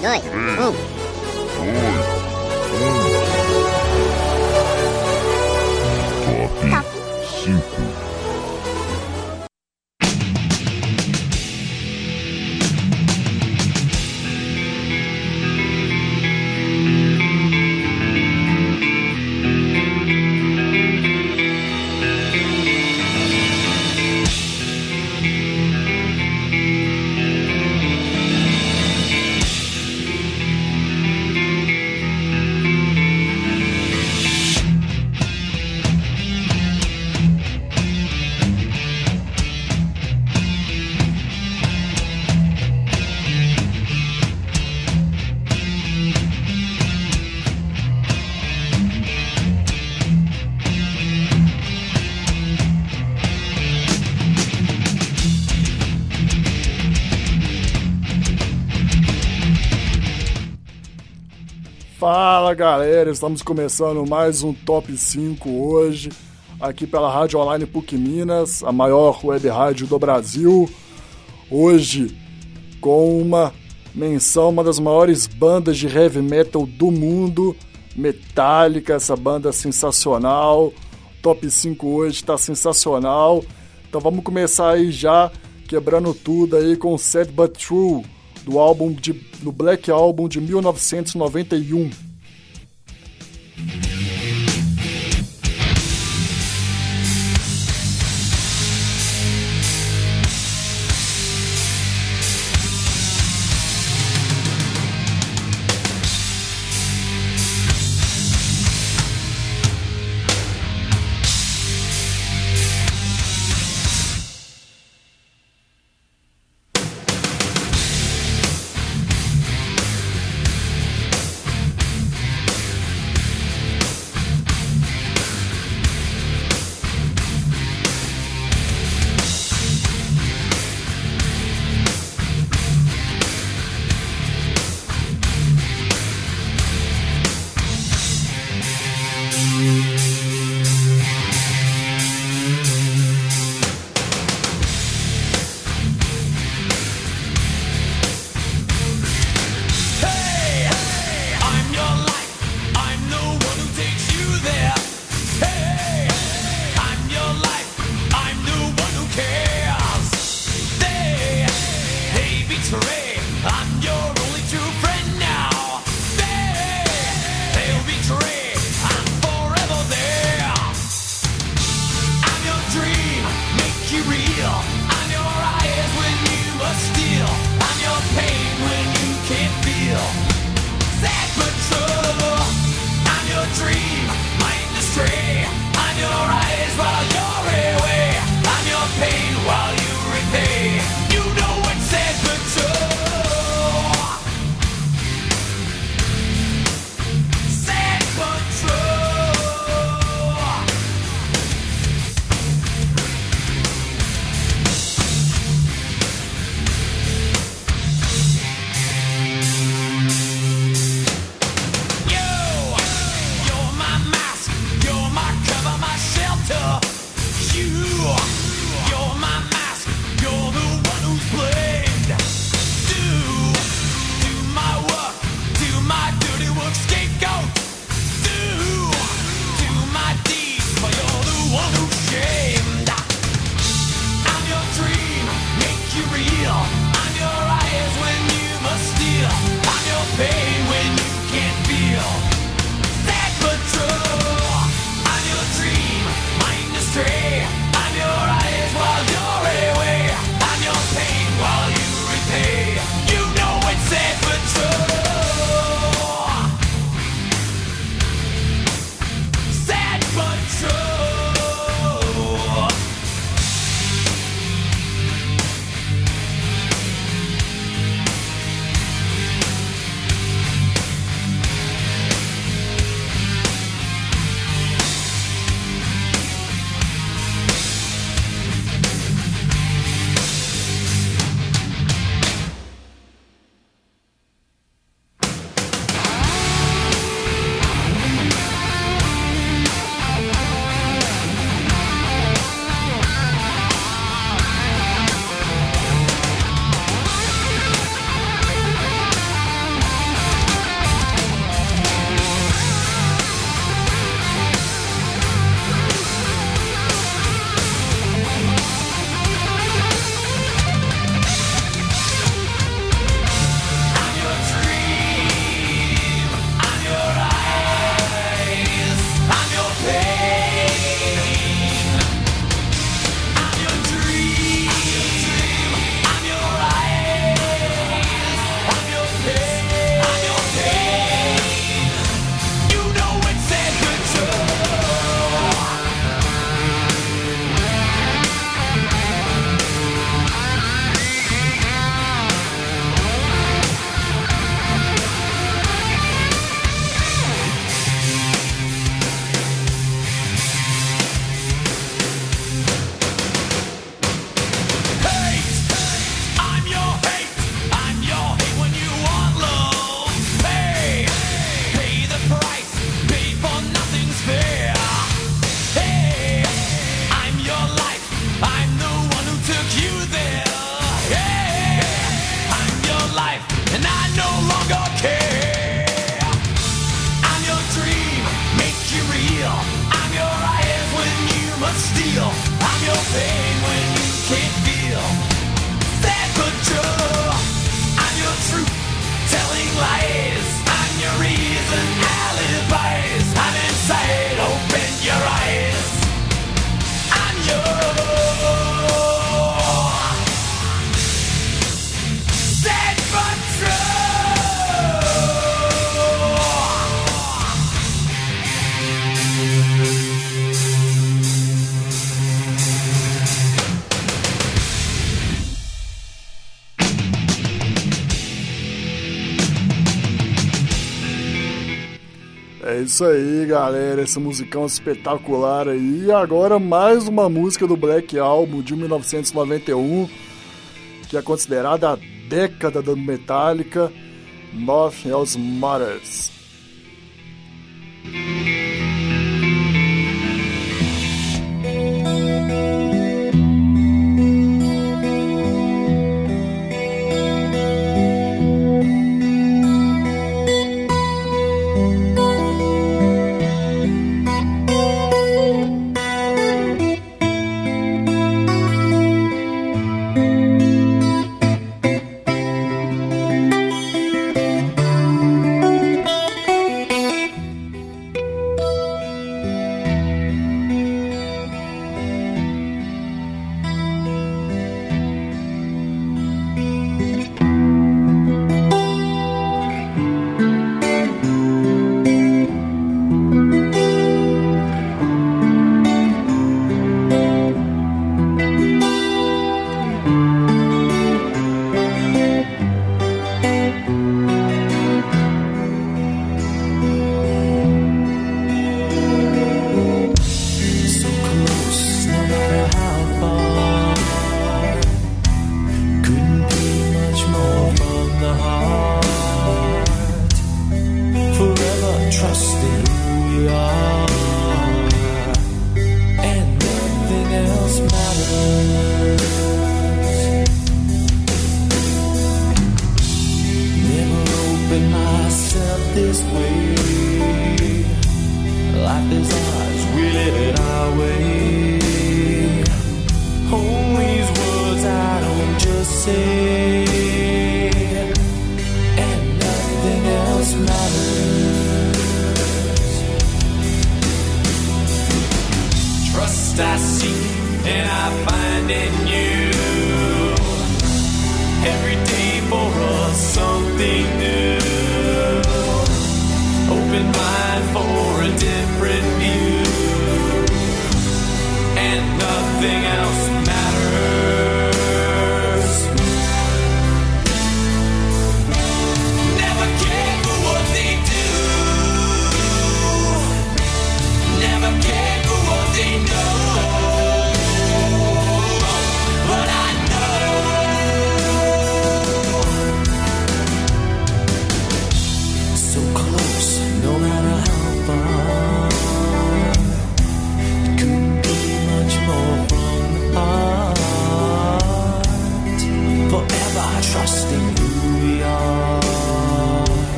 3, 2, 1. 2, 1. Top 5. galera, estamos começando mais um Top 5 hoje, aqui pela Rádio Online PUC Minas, a maior web rádio do Brasil. Hoje, com uma menção, uma das maiores bandas de heavy metal do mundo, Metallica, essa banda sensacional. Top 5 hoje está sensacional. Então vamos começar aí já, quebrando tudo aí com Sad But True, do álbum de, do Black Album de 1991. Bye. É isso aí, galera. Esse musicão espetacular aí. E agora mais uma música do Black Album de 1991, que é considerada a década da Metallica, Nothing Else Matters.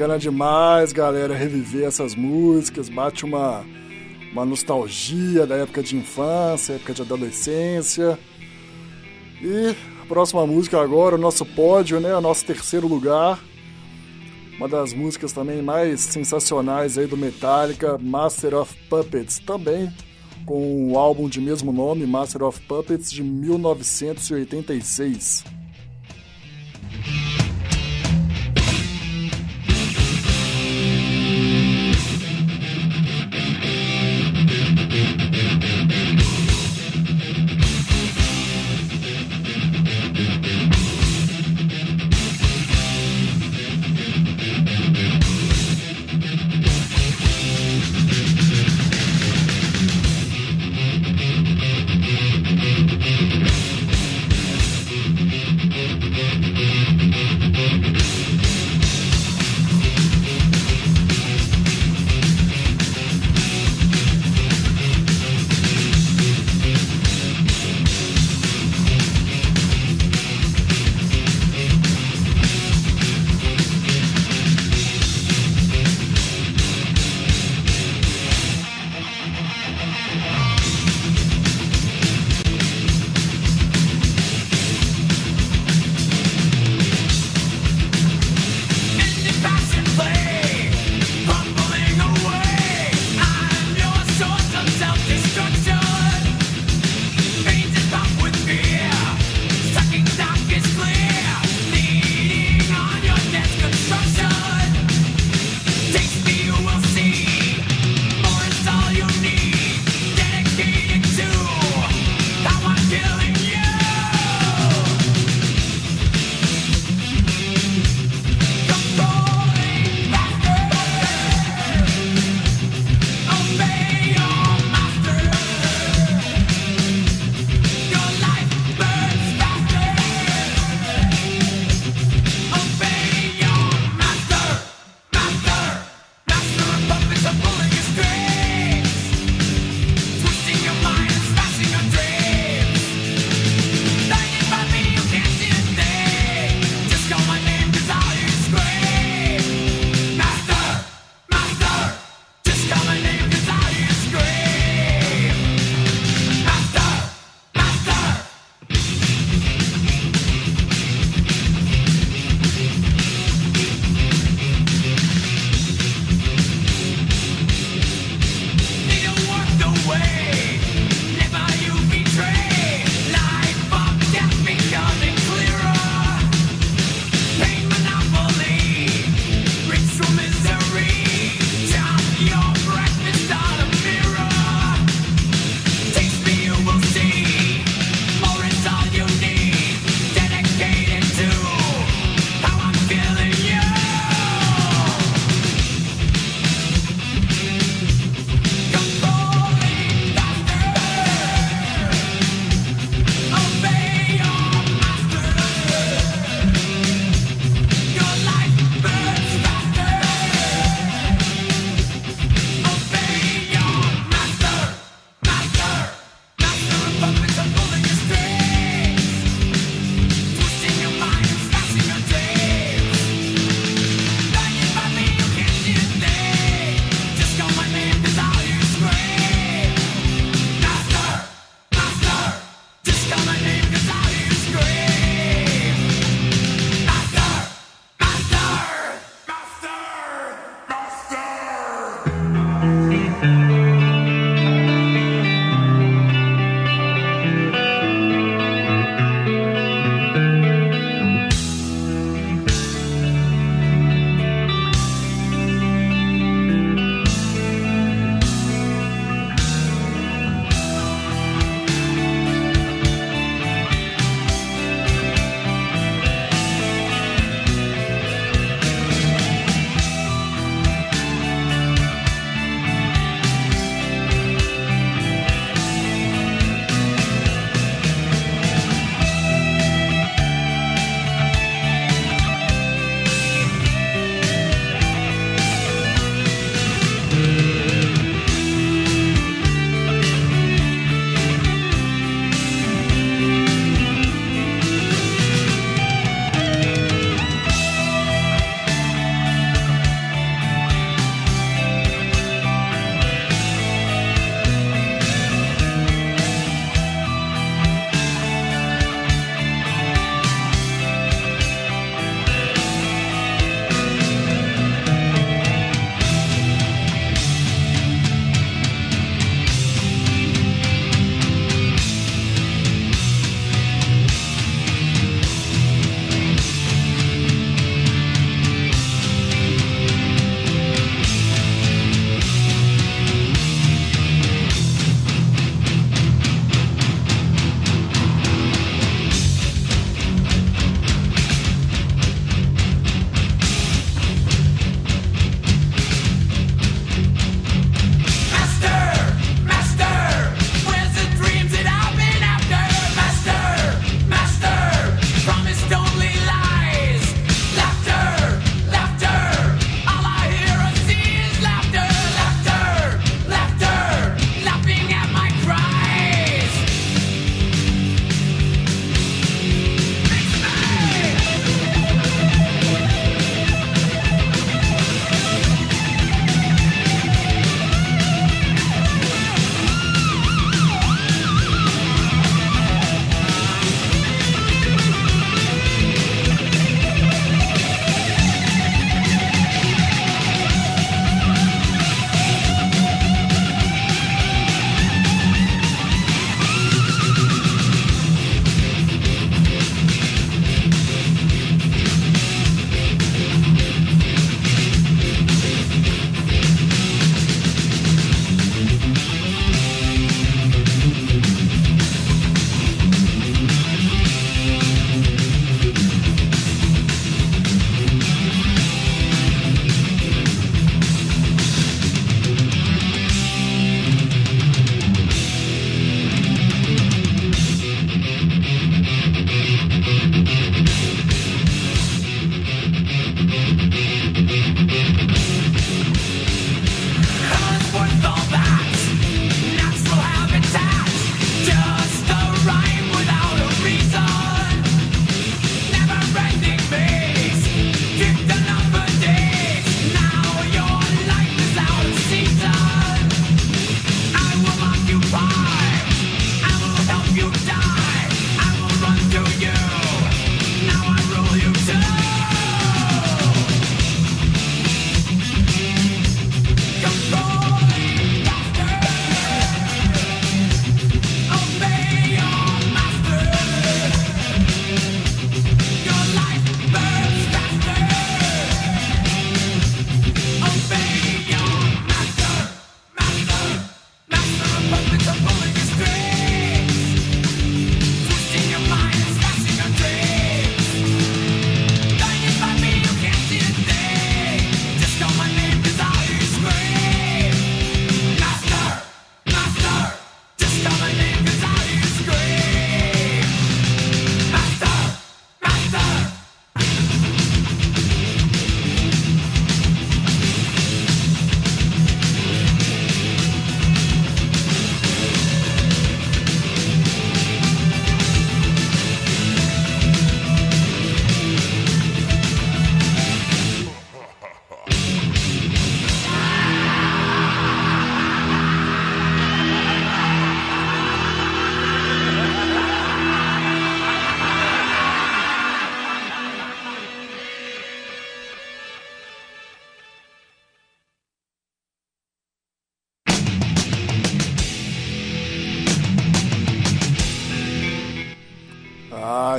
Bacana demais, galera, reviver essas músicas, bate uma, uma nostalgia da época de infância, época de adolescência. E a próxima música agora, o nosso pódio, né, o nosso terceiro lugar. Uma das músicas também mais sensacionais aí do Metallica, Master of Puppets, também com o álbum de mesmo nome, Master of Puppets, de 1986.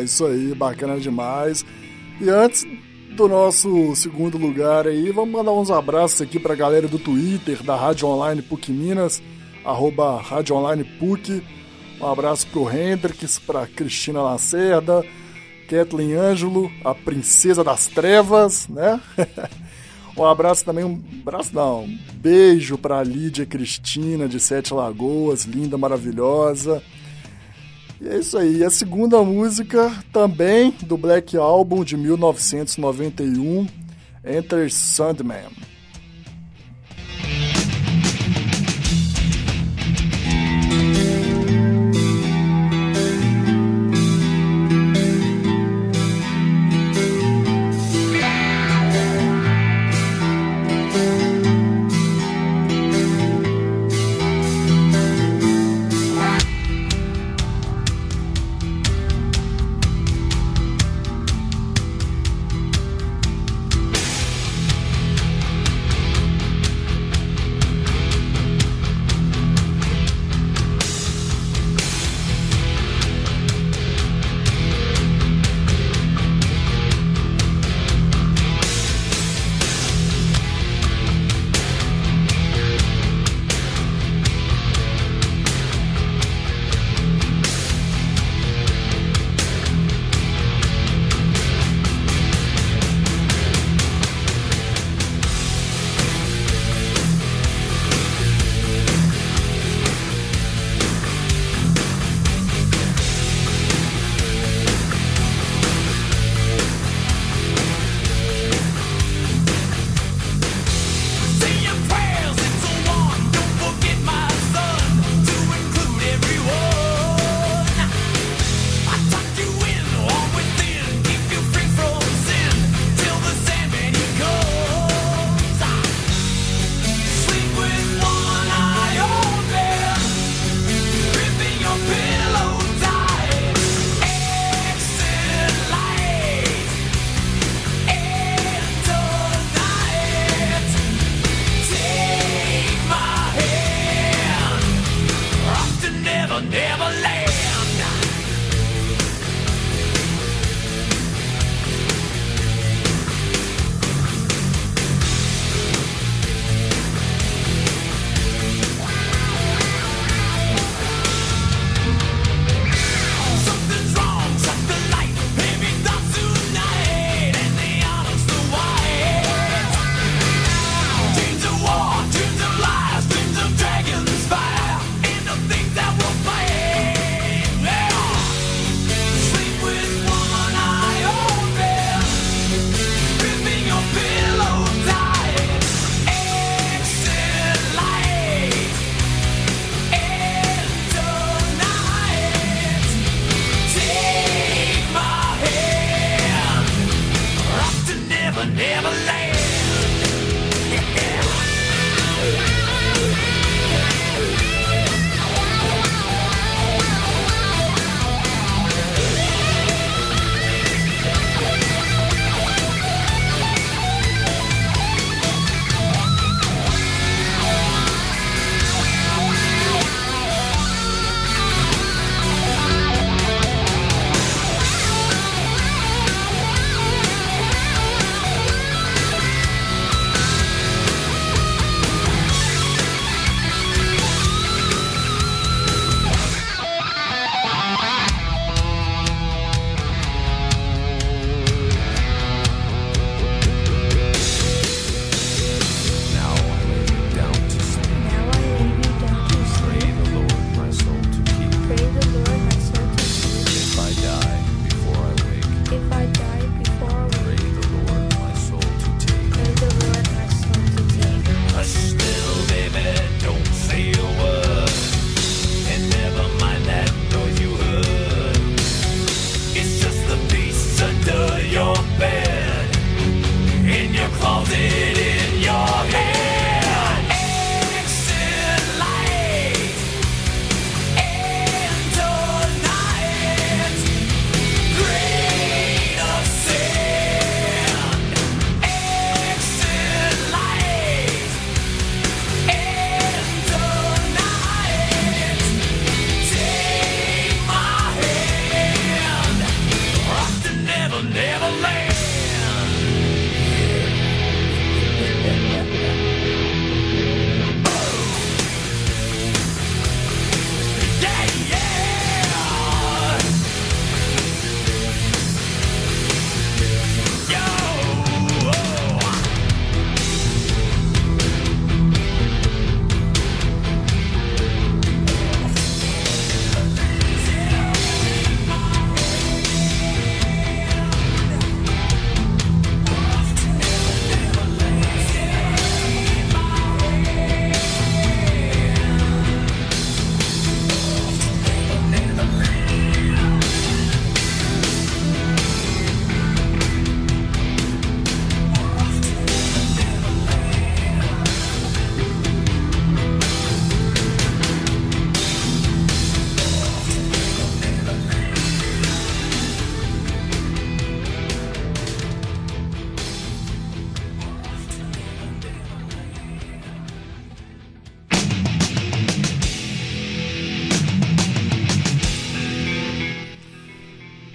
Isso aí, bacana demais. E antes do nosso segundo lugar aí, vamos mandar uns abraços aqui pra galera do Twitter, da Rádio Online PUC Minas, arroba Rádio Online PUC. Um abraço pro Hendrix, pra Cristina Lacerda, Kathleen Ângelo, a princesa das trevas, né? um abraço também, um abraço não, um beijo pra Lídia Cristina de Sete Lagoas, linda, maravilhosa. E é isso aí. A segunda música também do Black Album de 1991, Enter Sandman.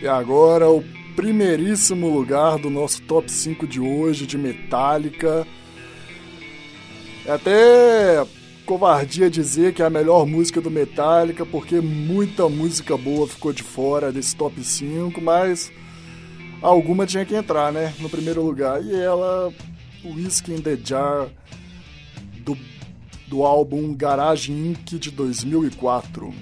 E agora o primeiríssimo lugar do nosso top 5 de hoje de Metallica. É até covardia dizer que é a melhor música do Metallica, porque muita música boa ficou de fora desse top 5, mas alguma tinha que entrar, né? No primeiro lugar. E ela, Whiskey in the Jar, do, do álbum Garage Inc. de 2004.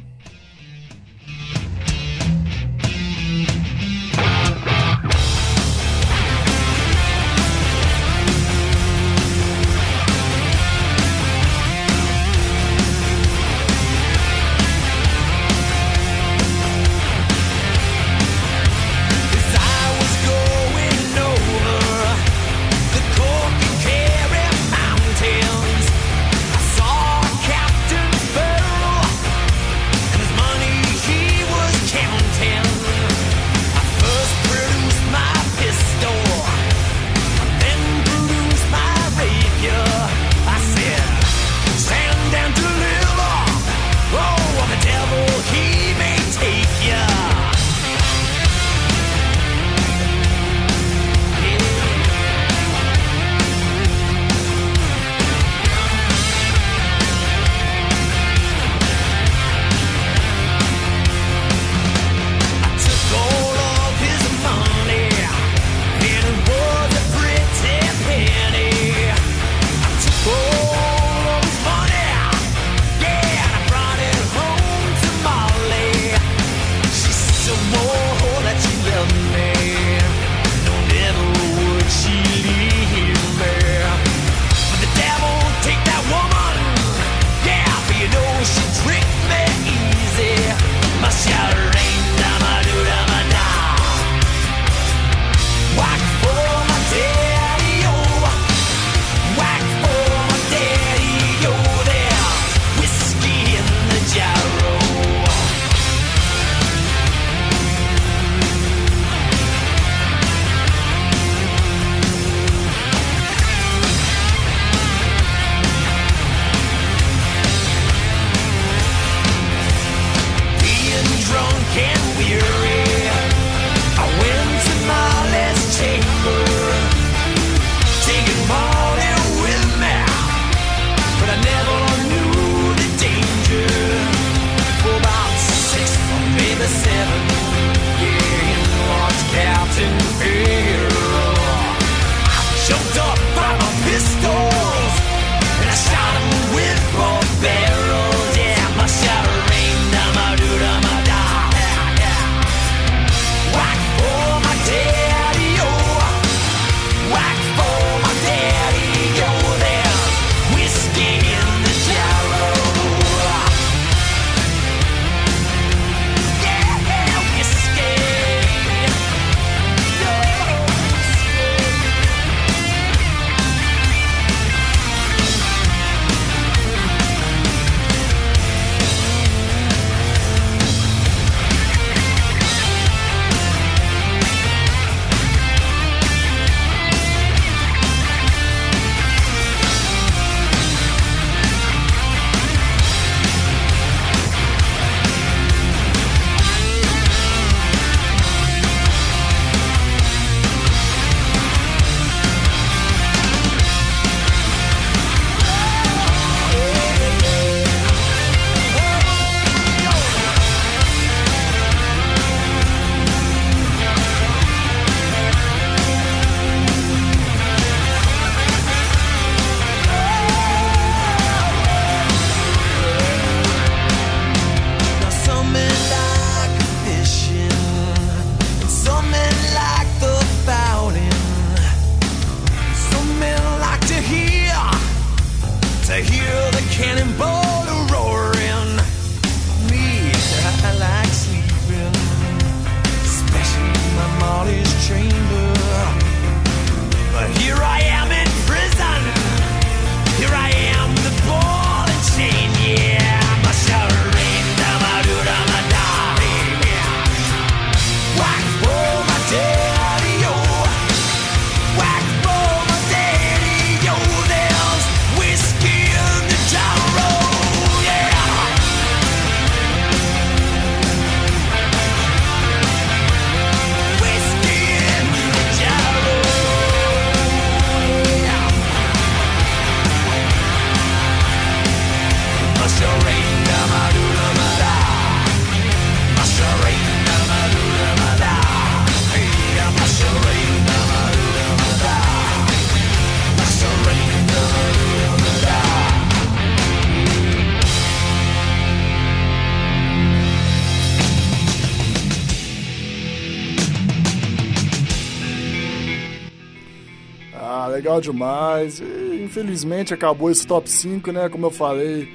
Legal demais. E, infelizmente acabou esse top 5, né? Como eu falei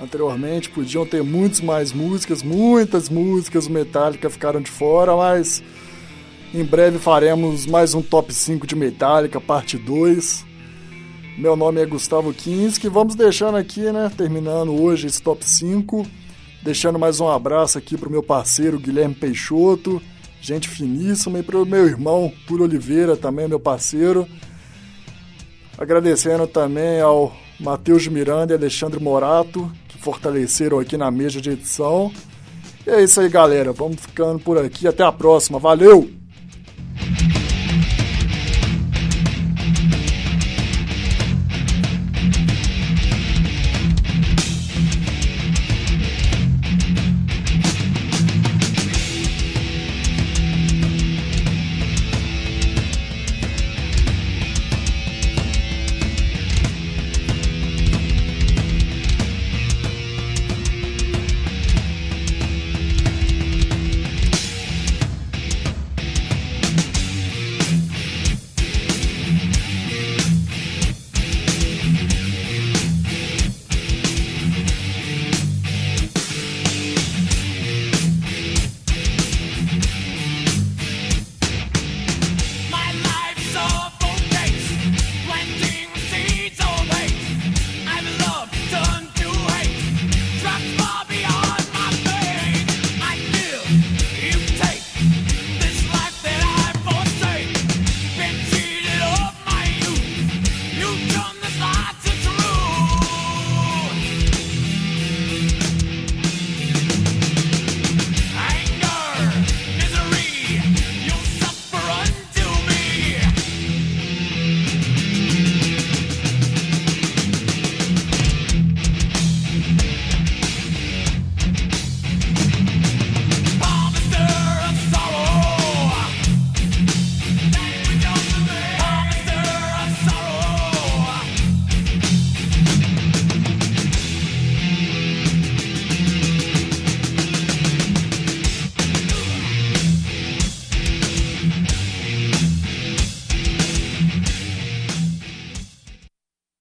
anteriormente, podiam ter muitas mais músicas, muitas músicas Metallica ficaram de fora, mas em breve faremos mais um top 5 de Metallica, parte 2. Meu nome é Gustavo Kinski, vamos deixando aqui, né, terminando hoje esse top 5, deixando mais um abraço aqui pro meu parceiro Guilherme Peixoto, gente finíssima, e pro meu irmão Túlio Oliveira, também meu parceiro. Agradecendo também ao Matheus Miranda e Alexandre Morato, que fortaleceram aqui na mesa de edição. E é isso aí, galera. Vamos ficando por aqui. Até a próxima. Valeu!